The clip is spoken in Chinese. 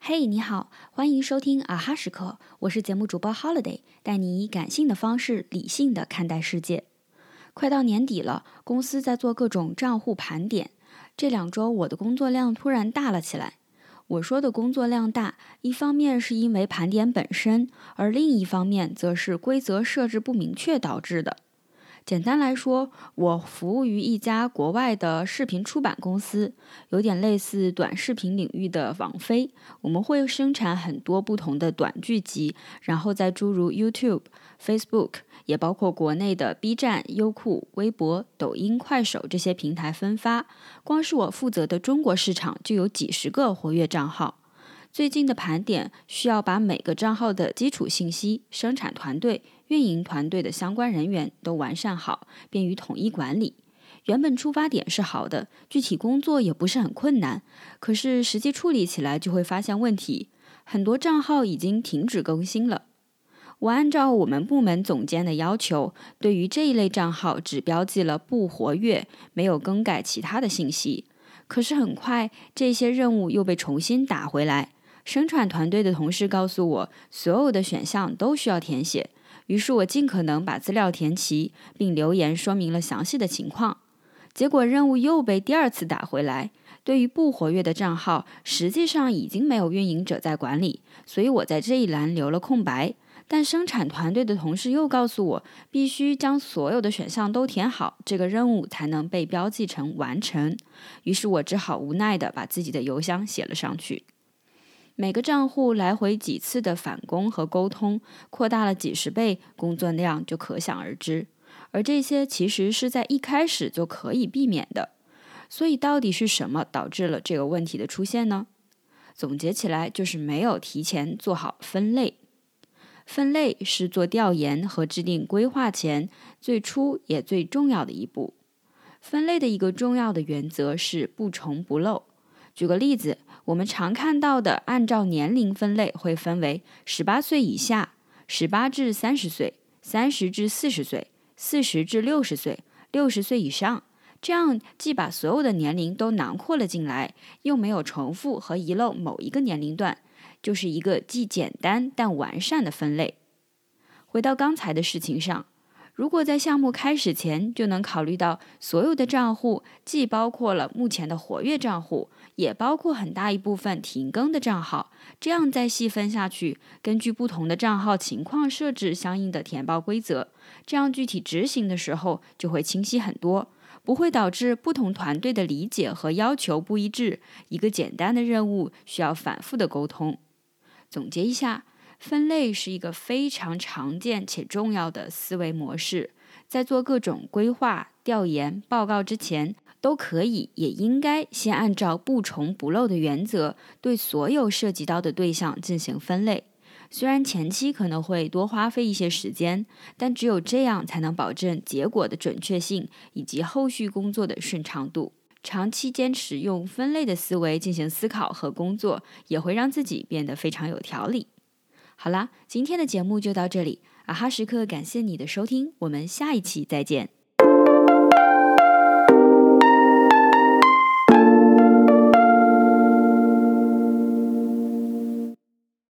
嘿，你好，欢迎收听啊哈时刻，我是节目主播 Holiday，带你以感性的方式理性的看待世界。快到年底了，公司在做各种账户盘点，这两周我的工作量突然大了起来。我说的工作量大，一方面是因为盘点本身，而另一方面则是规则设置不明确导致的。简单来说，我服务于一家国外的视频出版公司，有点类似短视频领域的网飞。我们会生产很多不同的短剧集，然后在诸如 YouTube、Facebook，也包括国内的 B 站、优酷、微博、抖音、快手这些平台分发。光是我负责的中国市场就有几十个活跃账号。最近的盘点需要把每个账号的基础信息、生产团队。运营团队的相关人员都完善好，便于统一管理。原本出发点是好的，具体工作也不是很困难。可是实际处理起来就会发现问题，很多账号已经停止更新了。我按照我们部门总监的要求，对于这一类账号只标记了不活跃，没有更改其他的信息。可是很快，这些任务又被重新打回来。生产团队的同事告诉我，所有的选项都需要填写。于是我尽可能把资料填齐，并留言说明了详细的情况。结果任务又被第二次打回来。对于不活跃的账号，实际上已经没有运营者在管理，所以我在这一栏留了空白。但生产团队的同事又告诉我，必须将所有的选项都填好，这个任务才能被标记成完成。于是我只好无奈地把自己的邮箱写了上去。每个账户来回几次的返工和沟通，扩大了几十倍，工作量就可想而知。而这些其实是在一开始就可以避免的。所以，到底是什么导致了这个问题的出现呢？总结起来，就是没有提前做好分类。分类是做调研和制定规划前最初也最重要的一步。分类的一个重要的原则是不重不漏。举个例子。我们常看到的，按照年龄分类，会分为十八岁以下、十八至三十岁、三十至四十岁、四十至六十岁、六十岁以上。这样既把所有的年龄都囊括了进来，又没有重复和遗漏某一个年龄段，就是一个既简单但完善的分类。回到刚才的事情上。如果在项目开始前就能考虑到所有的账户，既包括了目前的活跃账户，也包括很大一部分停更的账号，这样再细分下去，根据不同的账号情况设置相应的填报规则，这样具体执行的时候就会清晰很多，不会导致不同团队的理解和要求不一致，一个简单的任务需要反复的沟通。总结一下。分类是一个非常常见且重要的思维模式，在做各种规划、调研、报告之前，都可以也应该先按照不重不漏的原则，对所有涉及到的对象进行分类。虽然前期可能会多花费一些时间，但只有这样才能保证结果的准确性以及后续工作的顺畅度。长期坚持用分类的思维进行思考和工作，也会让自己变得非常有条理。好啦，今天的节目就到这里。啊哈时刻，感谢你的收听，我们下一期再见。